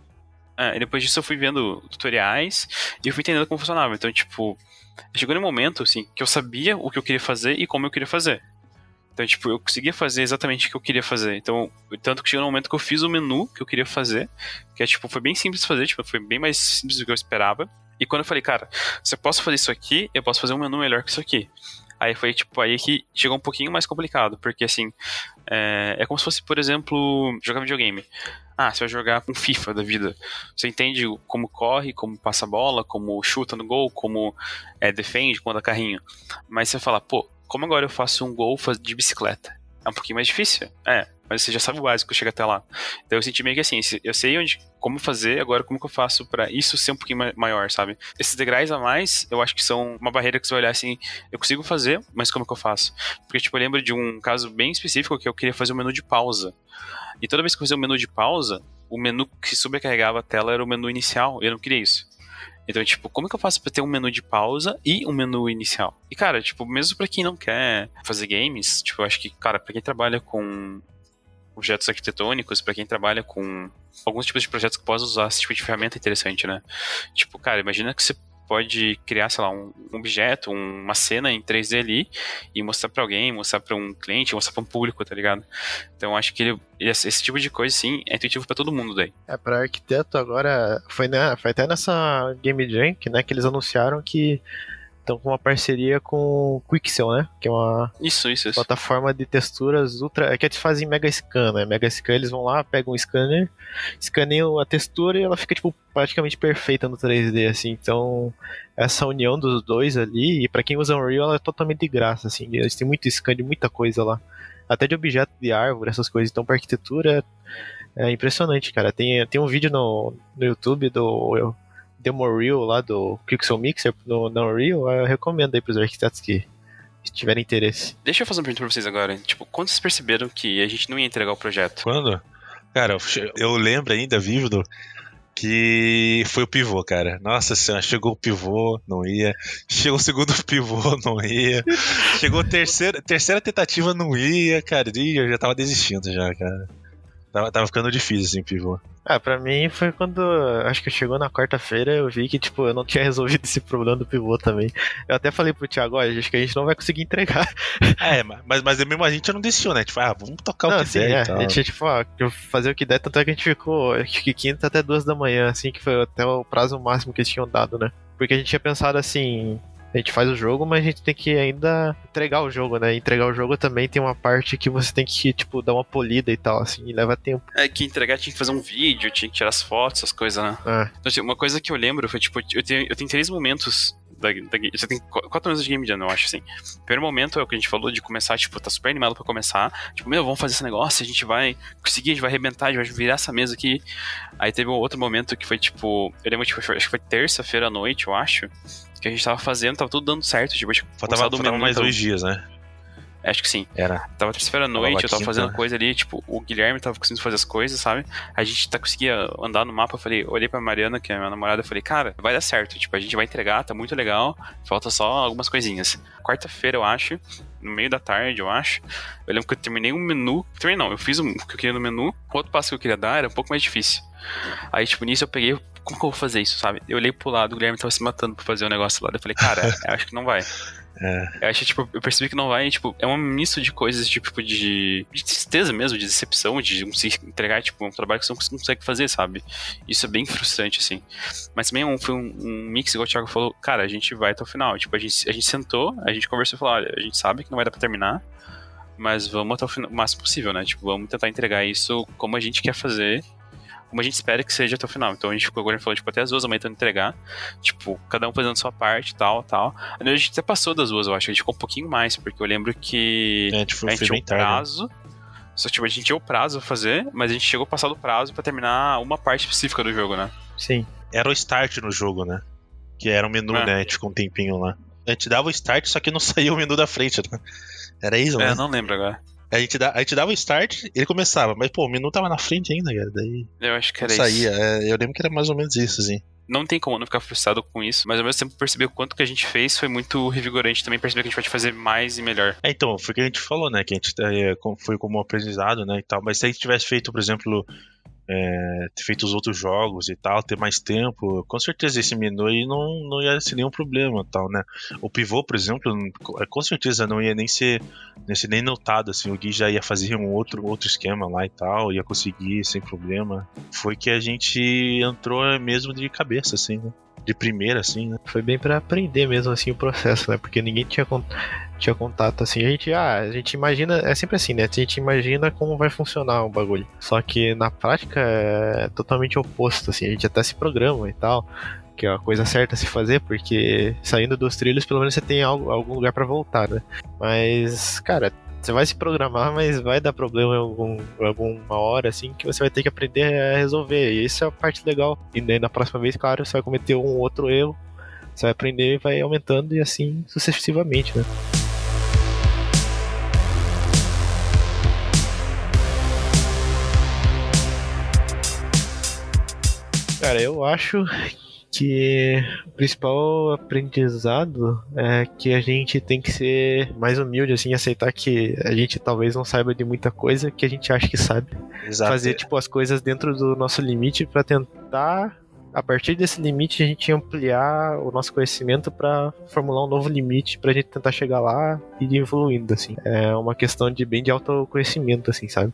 É, depois disso eu fui vendo tutoriais e eu fui entendendo como funcionava. Então, tipo, chegou no momento, assim, que eu sabia o que eu queria fazer e como eu queria fazer. Então, tipo, eu conseguia fazer exatamente o que eu queria fazer. Então, tanto que chegou no momento que eu fiz o menu que eu queria fazer, que é, tipo, foi bem simples fazer, tipo, foi bem mais simples do que eu esperava. E quando eu falei, cara, se eu posso fazer isso aqui, eu posso fazer um menu melhor que isso aqui. Aí foi, tipo, aí que chegou um pouquinho mais complicado, porque, assim, é, é como se fosse, por exemplo, jogar videogame. Ah, você vai jogar com FIFA da vida. Você entende como corre, como passa a bola, como chuta no gol, como é, defende, como dá carrinho. Mas você fala, pô, como agora eu faço um gol de bicicleta? É um pouquinho mais difícil. É, mas você já sabe o básico, chega até lá. Então eu senti meio que assim, eu sei onde, como fazer, agora como que eu faço para isso ser um pouquinho maior, sabe? Esses degraus a mais, eu acho que são uma barreira que você vai olhar assim, eu consigo fazer, mas como que eu faço? Porque, tipo, eu lembro de um caso bem específico que eu queria fazer um menu de pausa. E toda vez que eu fazia um menu de pausa, o menu que sobrecarregava a tela era o menu inicial. Eu não queria isso. Então, tipo, como que eu faço pra ter um menu de pausa e um menu inicial? E, cara, tipo, mesmo pra quem não quer fazer games, tipo, eu acho que, cara, pra quem trabalha com objetos arquitetônicos, para quem trabalha com alguns tipos de projetos que possam usar esse tipo de ferramenta interessante, né? Tipo, cara, imagina que você pode criar, sei lá, um objeto, uma cena em 3D ali e mostrar para alguém, mostrar para um cliente, mostrar para um público, tá ligado? Então acho que ele, esse, esse, tipo de coisa, sim, é intuitivo para todo mundo daí. É, para arquiteto agora, foi, né, foi até nessa Game Jam né, que eles anunciaram que estão com uma parceria com o Quixel, né? Que é uma isso, isso, isso. plataforma de texturas ultra. É que eles fazem Mega Scan, né? Mega Scan eles vão lá, pegam um scanner, escaneiam a textura e ela fica, tipo, praticamente perfeita no 3D, assim. Então, essa união dos dois ali, e para quem usa Unreal, ela é totalmente de graça, assim. Eles têm muito scan de muita coisa lá. Até de objeto de árvore, essas coisas. Então, para arquitetura. É impressionante, cara. Tem, tem um vídeo no, no YouTube do Demo Reel lá do Pixel Mixer no, no Unreal, eu recomendo aí pros arquitetos que tiverem interesse. Deixa eu fazer uma pergunta pra vocês agora. Tipo, quando vocês perceberam que a gente não ia entregar o projeto? Quando? Cara, eu lembro ainda, vívido, que foi o pivô, cara. Nossa senhora, chegou o pivô, não ia. Chegou o segundo pivô, não ia. Chegou a terceira, terceira tentativa, não ia, cara. E eu já tava desistindo já, cara. Tava, tava ficando difícil, assim, pivô. Ah, pra mim foi quando. Acho que chegou na quarta-feira, eu vi que, tipo, eu não tinha resolvido esse problema do pivô também. Eu até falei pro Thiago, olha, acho que a gente não vai conseguir entregar. É, mas, mas mesmo a gente não desistiu, né? Tipo, ah, vamos tocar não, o que assim, der. É. A gente, tipo, ó, fazer o que der, tanto é que a gente ficou, acho que quinta até duas da manhã, assim, que foi até o prazo máximo que eles tinham dado, né? Porque a gente tinha pensado assim, a gente faz o jogo, mas a gente tem que ainda entregar o jogo, né? Entregar o jogo também tem uma parte que você tem que, tipo, dar uma polida e tal, assim, e leva tempo. É que entregar tinha que fazer um vídeo, tinha que tirar as fotos, essas coisas, né? É. Então, assim, uma coisa que eu lembro foi, tipo, eu tenho, eu tenho três momentos da, da, você tem quatro anos de Game Jam, eu acho, assim. Primeiro momento é o que a gente falou de começar, tipo, tá super animado pra começar. Tipo, meu, vamos fazer esse negócio, a gente vai conseguir, a gente vai arrebentar, a gente vai virar essa mesa aqui. Aí teve um outro momento que foi, tipo, eu lembro, tipo, acho que foi terça-feira à noite, eu acho que a gente tava fazendo, tava tudo dando certo. Tipo, faltava, faltava mais dois dias, né? Acho que sim. Era. Tava terça-feira à noite, eu tava fazendo coisa ali, tipo, o Guilherme tava conseguindo fazer as coisas, sabe? A gente tá conseguia andar no mapa, eu falei, olhei pra Mariana, que é minha namorada, eu falei, cara, vai dar certo, tipo, a gente vai entregar, tá muito legal, falta só algumas coisinhas. Quarta-feira, eu acho, no meio da tarde, eu acho, eu lembro que eu terminei um menu, terminei não, eu fiz o que eu queria no menu, o outro passo que eu queria dar era um pouco mais difícil. Aí, tipo, nisso eu peguei, como que eu vou fazer isso, sabe? Eu olhei pro lado, o Guilherme tava se matando pra fazer o um negócio lá. Eu falei, cara, eu acho que não vai. É. Eu acho, tipo, eu percebi que não vai, tipo, é um misto de coisas, tipo, de, de tristeza mesmo, de decepção, de se entregar, tipo, um trabalho que você não consegue fazer, sabe? Isso é bem frustrante, assim. Mas também é foi um, um, mix, igual o Thiago falou, cara, a gente vai até o final. Tipo, a gente, a gente sentou, a gente conversou e falou, olha, a gente sabe que não vai dar pra terminar, mas vamos até o, final, o máximo possível, né? Tipo, vamos tentar entregar isso como a gente quer fazer como a gente espera que seja até o final. Então a gente ficou agora falou, tipo, até as duas da manhã tentando entregar. Tipo, cada um fazendo sua parte tal, tal. A gente até passou das duas, eu acho. A gente ficou um pouquinho mais, porque eu lembro que é, tipo, a gente tinha um prazo. Só tipo, a gente tinha o prazo pra fazer, mas a gente chegou a passar do prazo para terminar uma parte específica do jogo, né? Sim. Era o start no jogo, né? Que era um menu, é. né? Ficou um tempinho lá. A gente dava o start, só que não saía o menu da frente, né? Era isso, né? É, não lembro agora. A gente, dá, a gente dava o start, ele começava, mas pô, o menu tava na frente ainda, cara. Daí. Eu acho que era saía. isso. É, eu lembro que era mais ou menos isso, assim. Não tem como não ficar frustrado com isso, mas ao mesmo tempo perceber o quanto que a gente fez foi muito revigorante também, perceber que a gente pode fazer mais e melhor. É, então, foi o que a gente falou, né? Que a gente é, foi como aprendizado, né? E tal. Mas se a gente tivesse feito, por exemplo, é, ter feito os outros jogos e tal, ter mais tempo, com certeza esse menu aí não, não ia ser nenhum problema tal, né? O pivô, por exemplo, com certeza não ia nem ser, nem ser nem notado, assim, o Gui já ia fazer um outro, outro esquema lá e tal, ia conseguir sem problema. Foi que a gente entrou mesmo de cabeça, assim, né? De primeira, assim, né? Foi bem para aprender mesmo, assim, o processo, né? Porque ninguém tinha, tinha contato, assim. A gente, ah, a gente imagina, é sempre assim, né? A gente imagina como vai funcionar o bagulho. Só que na prática é totalmente oposto, assim. A gente até se programa e tal que é a coisa certa a se fazer, porque saindo dos trilhos, pelo menos você tem algo, algum lugar para voltar, né? Mas, cara, você vai se programar, mas vai dar problema em algum, alguma hora, assim, que você vai ter que aprender a resolver. E isso é a parte legal. E daí na próxima vez, claro, você vai cometer um outro erro, você vai aprender e vai aumentando e assim sucessivamente, né? Cara, eu acho que o principal aprendizado é que a gente tem que ser mais humilde, assim, aceitar que a gente talvez não saiba de muita coisa que a gente acha que sabe. Exato. Fazer, tipo, as coisas dentro do nosso limite para tentar a partir desse limite a gente ampliar o nosso conhecimento para formular um novo limite para a gente tentar chegar lá e ir evoluindo assim. É uma questão de bem de autoconhecimento assim, sabe?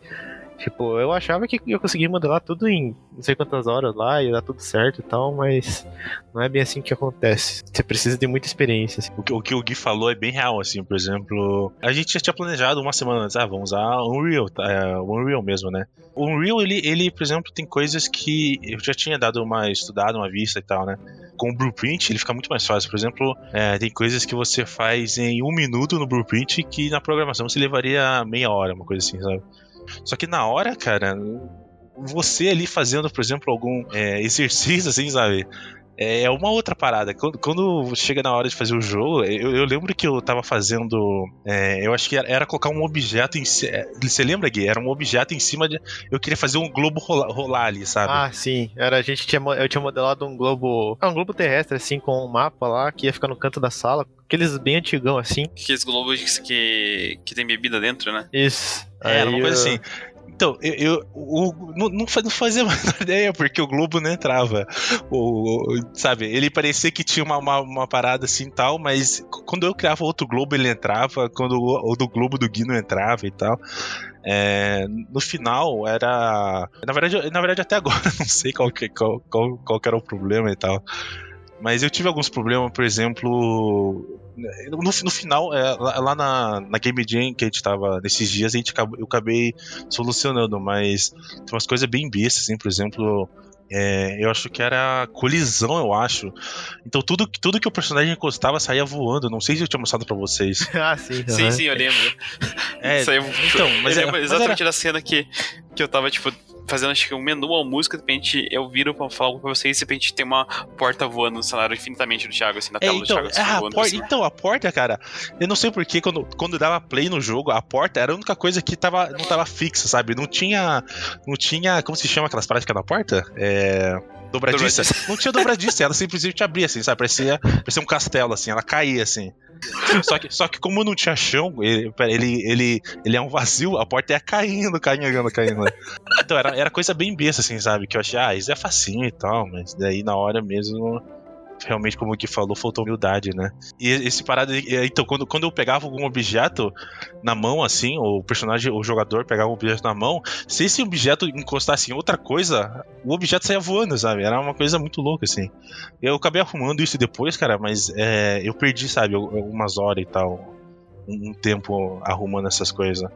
Tipo, eu achava que eu conseguia modelar tudo em não sei quantas horas lá e dar tudo certo e tal, mas não é bem assim que acontece. Você precisa de muita experiência. Assim. O, que, o que o Gui falou é bem real, assim, por exemplo, a gente já tinha planejado uma semana antes, ah, vamos usar Unreal, tá? É, Unreal mesmo, né? O Unreal, ele, ele, por exemplo, tem coisas que eu já tinha dado uma estudada, uma vista e tal, né? Com o Blueprint, ele fica muito mais fácil. Por exemplo, é, tem coisas que você faz em um minuto no Blueprint que na programação você levaria meia hora, uma coisa assim, sabe? Só que na hora, cara, você ali fazendo, por exemplo, algum é, exercício, assim, sabe? É uma outra parada. Quando, quando, chega na hora de fazer o jogo, eu, eu lembro que eu tava fazendo. É, eu acho que era, era, colocar um objeto em cima. É, você lembra, Gui? Era um objeto em cima de. Eu queria fazer um globo rolar, rolar ali, sabe? Ah, sim. Era, a gente tinha, eu tinha modelado um globo. Ah, um globo terrestre, assim, com um mapa lá, que ia ficar no canto da sala. Aqueles bem antigão, assim. Aqueles globos que, que tem bebida dentro, né? Isso. É, era uma coisa assim. Então, eu, eu o, não, não fazia menor ideia, porque o Globo não entrava. O, o, sabe, ele parecia que tinha uma, uma, uma, parada assim tal, mas quando eu criava outro Globo ele entrava, quando o, do Globo do Gui não entrava e tal. É, no final era. Na verdade, na verdade, até agora não sei qual, que, qual, qual, qual que era o problema e tal. Mas eu tive alguns problemas, por exemplo, no, no final, é, lá, lá, na, na Game Jam que a gente tava nesses dias, a gente, eu acabei solucionando, mas tem umas coisas bem bestas, assim, por exemplo. É, eu acho que era colisão, eu acho. Então tudo, tudo que o personagem encostava saía voando. Não sei se eu tinha mostrado pra vocês. ah, sim. Sim, sim, eu lembro. É, Saiu, então, mas, eu é, lembro mas exatamente era... da cena que, que eu tava, tipo, fazendo acho que um menu ou música, de repente eu viro pra falar pra vocês e de repente tem uma porta voando no cenário infinitamente do Thiago, assim, na tela é, então, do Thiago. Assim, a voando, assim. Então, a porta, cara, eu não sei porquê, quando, quando dava play no jogo, a porta era a única coisa que tava, não tava fixa, sabe? Não tinha. Não tinha. Como se chama aquelas práticas na porta? É. Dobradiça. Não tinha dobradiça, ela simplesmente abria, assim, sabe? Parecia, parecia um castelo, assim, ela caía, assim. Só que, só que como não tinha chão, ele, ele, ele, ele é um vazio, a porta ia caindo, caindo, caindo. Então era, era coisa bem besta, assim, sabe? Que eu achei, ah, isso é facinho e tal, mas daí na hora mesmo realmente, como o que falou, faltou humildade, né? E esse parado. Então, quando, quando eu pegava algum objeto na mão, assim, o personagem, o jogador pegava um objeto na mão, se esse objeto encostasse em outra coisa, o objeto saía voando, sabe? Era uma coisa muito louca, assim. Eu acabei arrumando isso depois, cara, mas é, eu perdi, sabe, algumas horas e tal. Um tempo arrumando essas coisas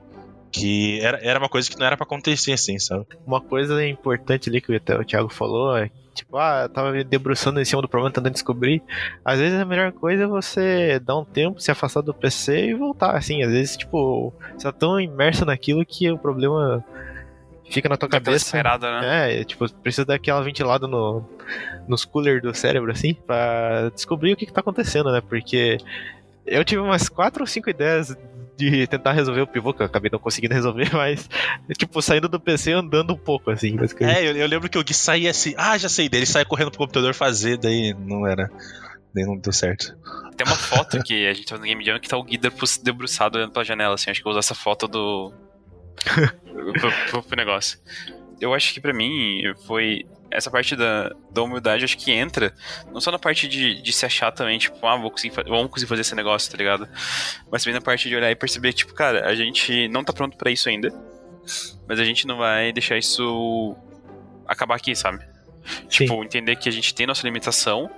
que era, era uma coisa que não era para acontecer assim, sabe? Uma coisa importante ali que o Thiago falou é tipo, ah, eu tava me debruçando em cima do problema, tentando descobrir. Às vezes a melhor coisa é você dar um tempo, se afastar do PC e voltar, assim. Às vezes, tipo, você tá tão imerso naquilo que o problema fica na tua cabeça. né? É, tipo, precisa daquela ventilada no, nos cooler do cérebro, assim, pra descobrir o que, que tá acontecendo, né? Porque eu tive umas quatro ou cinco ideias de tentar resolver o pivô, que eu acabei não conseguindo resolver, mas, tipo, saindo do PC andando um pouco, assim. É, eu, eu, lembro que o Gui saía assim, ah, já sei, dele saia correndo pro computador fazer, daí não era. Daí não deu certo. Tem uma foto que a gente tá no Game Jam que tá o Gui debruçado olhando pela janela, assim, acho que eu vou usar essa foto do. pro, pro, pro negócio. Eu acho que para mim foi essa parte da, da humildade acho que entra não só na parte de, de se achar também, tipo, ah, vou conseguir, vamos conseguir fazer esse negócio, tá ligado? Mas também na parte de olhar e perceber tipo, cara, a gente não tá pronto para isso ainda, mas a gente não vai deixar isso acabar aqui, sabe? Sim. Tipo, entender que a gente tem nossa limitação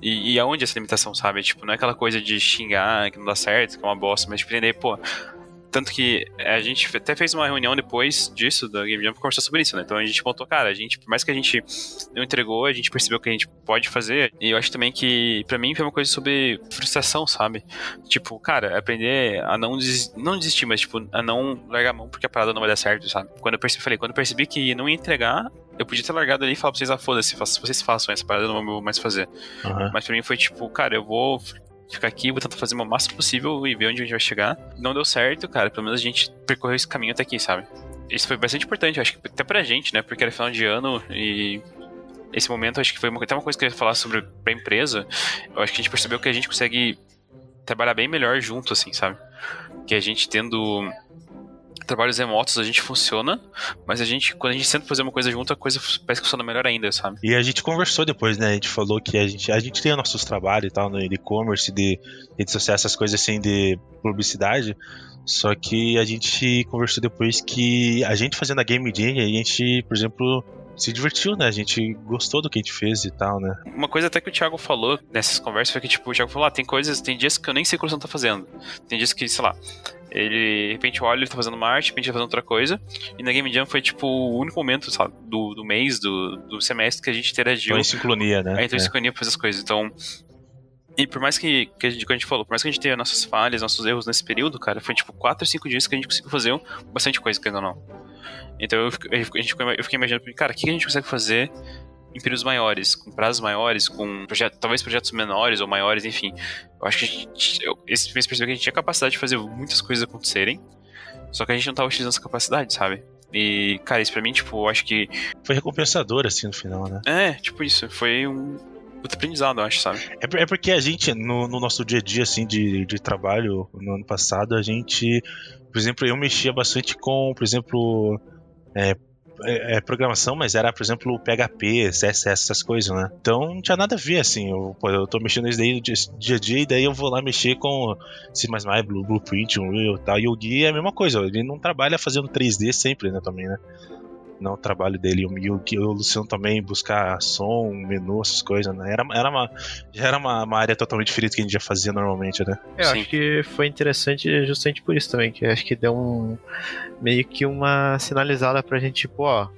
e, e aonde essa limitação, sabe? Tipo, não é aquela coisa de xingar que não dá certo, que é uma bosta, mas tipo, entender, pô, tanto que a gente até fez uma reunião depois disso, da Game Jam, pra conversar sobre isso, né? Então a gente pontou, cara, a gente, por mais que a gente não entregou, a gente percebeu que a gente pode fazer. E eu acho também que, para mim, foi uma coisa sobre frustração, sabe? Tipo, cara, aprender a não, des não desistir, mas, tipo, a não largar a mão porque a parada não vai dar certo, sabe? Quando eu percebi, falei, quando eu percebi que não ia entregar, eu podia ter largado ali e falar pra vocês, ah, foda-se, vocês façam essa parada, eu não vou mais fazer. Uhum. Mas pra mim foi tipo, cara, eu vou ficar aqui, vou tentar fazer o máximo possível e ver onde a gente vai chegar. Não deu certo, cara, pelo menos a gente percorreu esse caminho até aqui, sabe? Isso foi bastante importante, acho que até pra gente, né? Porque era final de ano e esse momento, acho que foi uma, até uma coisa que eu ia falar sobre pra empresa. Eu acho que a gente percebeu que a gente consegue trabalhar bem melhor junto, assim, sabe? Que a gente tendo trabalhos remotos a gente funciona, mas a gente, quando a gente senta fazer uma coisa junto, a coisa parece que funciona melhor ainda, sabe? E a gente conversou depois, né? A gente falou que a gente, a gente tem nossos trabalhos e tal no e-commerce, de redes sociais, essas coisas assim de publicidade. Só que a gente conversou depois que a gente fazendo a Game Jam, a gente, por exemplo, se divertiu, né? A gente gostou do que a gente fez e tal, né? Uma coisa até que o Thiago falou nessas conversas foi que, tipo, o Thiago falou, ah, tem coisas, tem dias que eu nem sei o que o Luciano tá fazendo. Tem dias que, sei lá, ele, de repente, olha, ele tá fazendo uma arte, de repente, tá fazendo outra coisa. E na Game Jam foi, tipo, o único momento, sabe, do, do mês, do, do semestre que a gente interagiu. Então, em sincronia, né? É, então, em sincronia pra fazer as coisas. Então, e por mais que, que a, gente, a gente falou, por mais que a gente tenha nossas falhas, nossos erros nesse período, cara, foi tipo 4 ou 5 dias que a gente conseguiu fazer bastante coisa, querendo ou não. Então eu, eu, eu fiquei imaginando, cara, o que a gente consegue fazer em períodos maiores, com prazos maiores, com projetos, talvez projetos menores ou maiores, enfim. Eu acho que a gente, eu, esse mês percebeu que a gente tinha capacidade de fazer muitas coisas acontecerem, só que a gente não tava utilizando essa capacidade, sabe? E, cara, isso pra mim, tipo, eu acho que. Foi recompensador, assim, no final, né? É, tipo isso. Foi um, puta aprendizado, eu acho, sabe? É, é porque a gente, no, no, nosso dia a dia, assim, de, de trabalho, no ano passado, a gente, por exemplo, eu mexia bastante com, por exemplo, é, é, é, programação, mas era, por exemplo, PHP, CSS, essas coisas, né? Então não tinha nada a ver, assim. Eu, pô, eu tô mexendo nisso daí no dia, dia a dia, e daí eu vou lá mexer com C, Blueprint, Unreal e tal. E o Gui é a mesma coisa, ele não trabalha fazendo 3D sempre, né? Também, né? Não o trabalho dele. E o, o Luciano também buscar som, menu, essas coisas, né? Era, era uma, já era uma, uma, área totalmente diferente que a gente já fazia normalmente, né? Eu Sim. acho que foi interessante justamente por isso também, que acho que deu um meio que uma sinalizada pra gente, tipo, ó,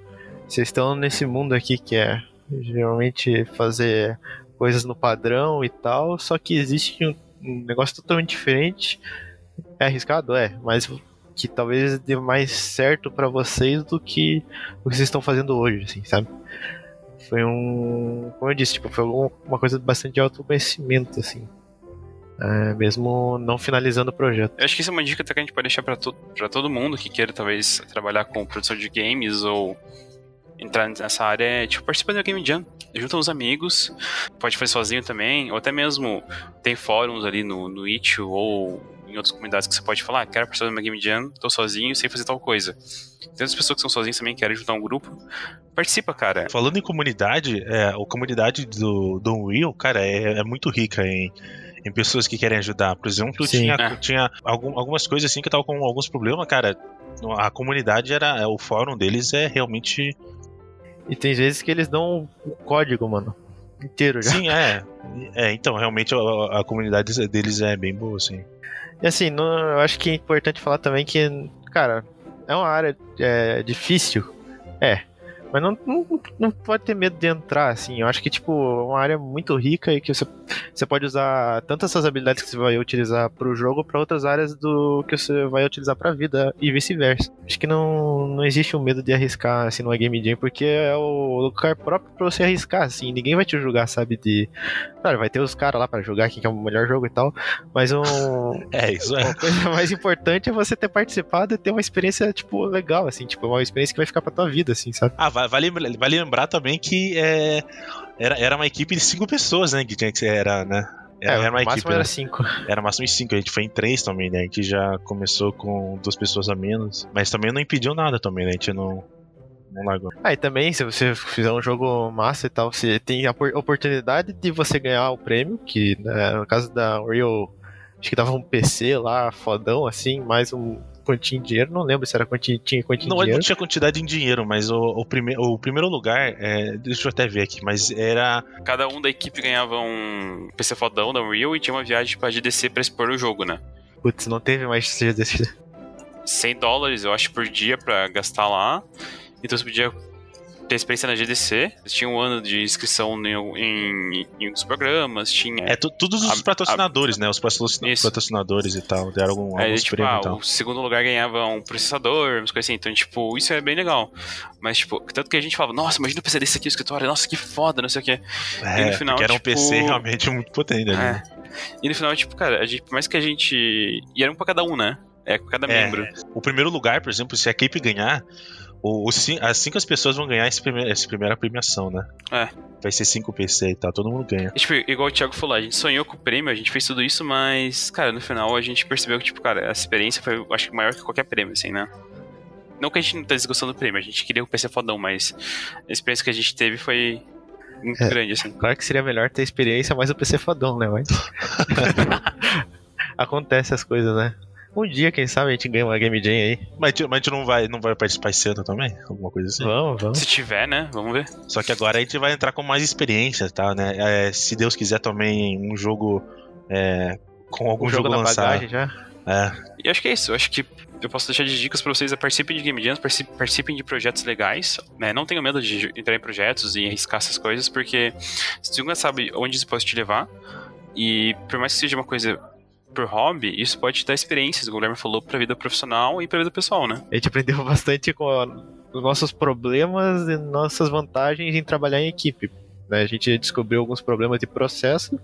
vocês estão nesse mundo aqui que é geralmente fazer coisas no padrão e tal, só que existe um, um negócio totalmente diferente. É arriscado? É, mas que talvez dê mais certo para vocês do que o que vocês estão fazendo hoje, assim, sabe? Foi um, como eu disse, tipo, foi uma coisa bastante de autoconhecimento, assim. É, mesmo não finalizando o projeto. Eu acho que isso é uma dica que a gente pode deixar para to todo mundo que queira talvez trabalhar com produção de games ou entrar nessa área é tipo participa da Game Jam, junta uns amigos, pode fazer sozinho também, ou até mesmo tem fóruns ali no, no ou em outras comunidades que você pode falar, ah, quero participar de uma Game Jam, tô sozinho sem fazer tal coisa. Tem outras pessoas que são sozinhas também querem juntar um grupo. Participa, cara. Falando em comunidade, é, a comunidade do, do Unreal, cara, é, é muito rica em em pessoas que querem ajudar. Por exemplo, Sim, tinha, é. tinha algum, algumas coisas assim que eu tava com alguns problemas, cara. A comunidade era. O fórum deles é realmente. E tem vezes que eles dão o código, mano. Inteiro já. Sim, é. É, então, realmente a, a comunidade deles é bem boa, assim. E assim, eu acho que é importante falar também que, cara, é uma área é, difícil. É. Mas não, não, não, pode ter medo de entrar, assim. Eu acho que, tipo, é uma área muito rica e que você, você pode usar tanto essas habilidades que você vai utilizar pro jogo para outras áreas do que você vai utilizar pra vida e vice-versa. Acho que não, não existe um medo de arriscar, assim, numa game jam, porque é o lugar próprio pra você arriscar, assim. Ninguém vai te julgar, sabe, de... Claro, vai ter os caras lá para jogar quem que é o melhor jogo e tal, mas um... é, isso é. Uma coisa mais importante é você ter participado e ter uma experiência, tipo, legal, assim. Tipo, uma experiência que vai ficar pra tua vida, assim, sabe? Ah, vale, vale lembrar também que é, era, era uma equipe de cinco pessoas, né? Que tinha que ser, era, né? Era, é, era uma o máximo equipe, era né? cinco. Era máximo em cinco, a gente foi em três também, né? A gente já começou com duas pessoas a menos. Mas também não impediu nada também, né? A gente não, não largou. Ah, e também, se você fizer um jogo massa e tal, você tem a oportunidade de você ganhar o prêmio, que né, no caso da Unreal, acho que dava um PC lá, fodão, assim, mais um quantia em dinheiro, não lembro se era quantia, tinha quantia não, em dinheiro. Não tinha quantidade em dinheiro, mas o, o, prime, o primeiro lugar, é, deixa eu até ver aqui, mas era... Cada um da equipe ganhava um PC fodão da Unreal e tinha uma viagem pra GDC pra expor o jogo, né? Putz, não teve mais GDC. 100 dólares, eu acho, por dia pra gastar lá. Então você podia ter experiência na GDC. Tinha um ano de inscrição em, em, em uns programas, tinha... É, tu, todos os a, patrocinadores, a, né? Os patrocinadores e tal, deram algum, é, tipo, ah, O segundo lugar ganhava um processador, umas coisas assim. Então, tipo, isso é bem legal. Mas, tipo, tanto que a gente falava, nossa, imagina o PC desse aqui no escritório, nossa, que foda, não sei o quê. É, e no final, era um tipo, PC realmente muito potente, né? É. E no final, tipo, cara, a gente, por mais que a gente... E era um pra cada um, né? É cada É. membro. O primeiro lugar, por exemplo, se a equipe ganhar, o, o as cinco pessoas vão ganhar esse primeiro, essa primeira premiação, né? É. Vai ser 5 PC e tal, todo mundo ganha. E, tipo, igual o Thiago falou, a gente sonhou com o prêmio, a gente fez tudo isso, mas, cara, no final a gente percebeu que, tipo, cara, a experiência foi, acho que maior que qualquer prêmio, assim, né? Não que a gente não tá desgostando do prêmio, a gente queria o PC fodão, mas a experiência que a gente teve foi muito É. grande, assim. Claro que seria melhor ter experiência, mas o PC fodão, né? Mas. Acontece as coisas, né? Um dia, quem sabe, a gente ganha uma Game Jam aí. Mas, a gente- mas a gente não vai, não vai participar esse ano também? Alguma coisa assim? Vamos, vamos. Se tiver, né? Vamos ver. Só que agora a gente vai entrar com mais experiência, tá? Né? É, se Deus quiser também um jogo é, com algum Um jogo, jogo, na lançado. bagagem já. É, E acho que é isso. Eu acho que eu posso deixar de dicas pra vocês. é Participem de Game Jams, partici- participem de projetos legais. Né? Não tenham medo de entrar em projetos e arriscar essas coisas, porque você nunca sabe onde isso pode te levar. E por mais que seja uma coisa por hobby, isso pode te dar experiências, como o Guilherme falou, pra vida profissional e pra vida pessoal, né? A gente aprendeu bastante com a- os nossos problemas e nossas vantagens em trabalhar em equipe. né? A gente descobriu alguns problemas de processo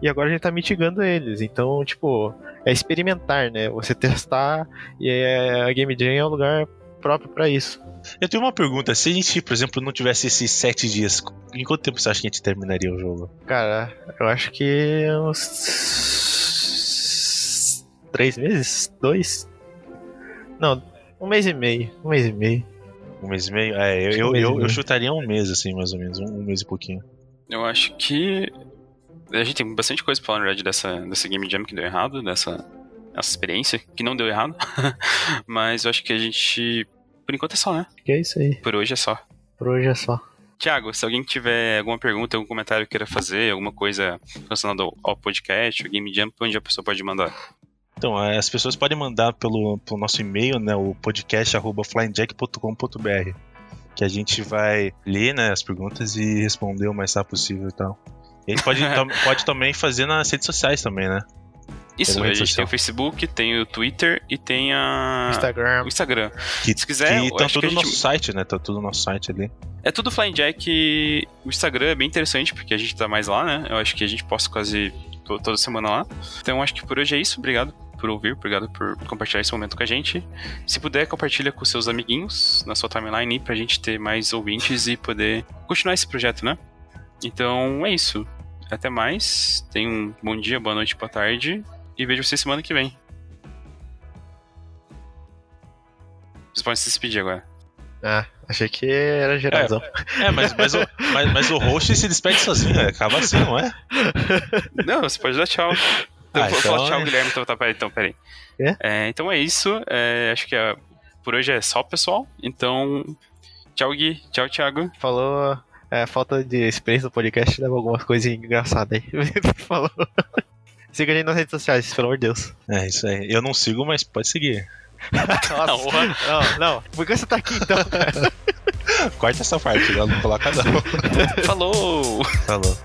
e agora a gente tá mitigando eles. Então, tipo, é experimentar, né? Você testar e é- a Game Jam é um lugar próprio pra isso. Eu tenho uma pergunta. Se a gente, por exemplo, não tivesse esses sete dias, em quanto tempo você acha que a gente terminaria o jogo? Cara, eu acho que uns. Três meses? Dois? Não, um mês e meio. Um mês e meio. Um mês e meio? É, eu, um eu, eu, eu chutaria um mês, assim, mais ou menos. Um, um mês e pouquinho. Eu acho que. A gente tem bastante coisa pra falar, na verdade, dessa, dessa Game Jam que deu errado, dessa essa experiência que não deu errado. Mas eu acho que a gente. Por enquanto é só, né? Que é isso aí. Por hoje é só. Por hoje é só. Tiago, se alguém tiver alguma pergunta, algum comentário que queira fazer, alguma coisa relacionada ao, ao podcast, ao Game Jam, onde a pessoa pode mandar? Então, é, as pessoas podem mandar pelo, pelo nosso e-mail, né? O podcast.flyingjack.com.br Que a gente vai ler né, as perguntas e responder o mais rápido possível e tal. E a gente pode, pode também fazer nas redes sociais também, né? Isso, a gente tem social. o Facebook, tem o Twitter e tem a... Instagram. o Instagram. Que, Se quiser, que tá tudo no gente- nosso site, né? Tá tudo no nosso site ali. É tudo Flying Jack. O Instagram é bem interessante, porque a gente tá mais lá, né? Eu acho que a gente posta quase to- toda semana lá. Então acho que por hoje é isso. Obrigado por ouvir, obrigado por compartilhar esse momento com a gente. Se puder, compartilha com seus amiguinhos na sua timeline aí pra gente ter mais ouvintes e poder continuar esse projeto, né? Então é isso. Até mais. Tenha um bom dia, boa noite, boa tarde. E vejo vocês semana que vem. Vocês podem se despedir agora. Ah, achei que era geralzão. É, mas, mas, o, mas, mas o host se despede sozinho, né? Acaba assim, não é? Não, você pode dar tchau. Eu Ah, vou então falar tchau, é- Guilherme, então tá, peraí, então, peraí. Quê? É, então é isso. é, acho que é- por hoje é só, pessoal. Então, tchau, Gui. Tchau, Thiago. Falou. É, falta de experiência no podcast leva algumas coisas engraçadas aí. Falou. Siga a gente nas redes sociais, pelo amor de Deus. É, isso aí. Eu não sigo, mas pode seguir. Nossa. Não, não. Por que você tá aqui então? Corta essa parte, não coloca não. Falou! Falou.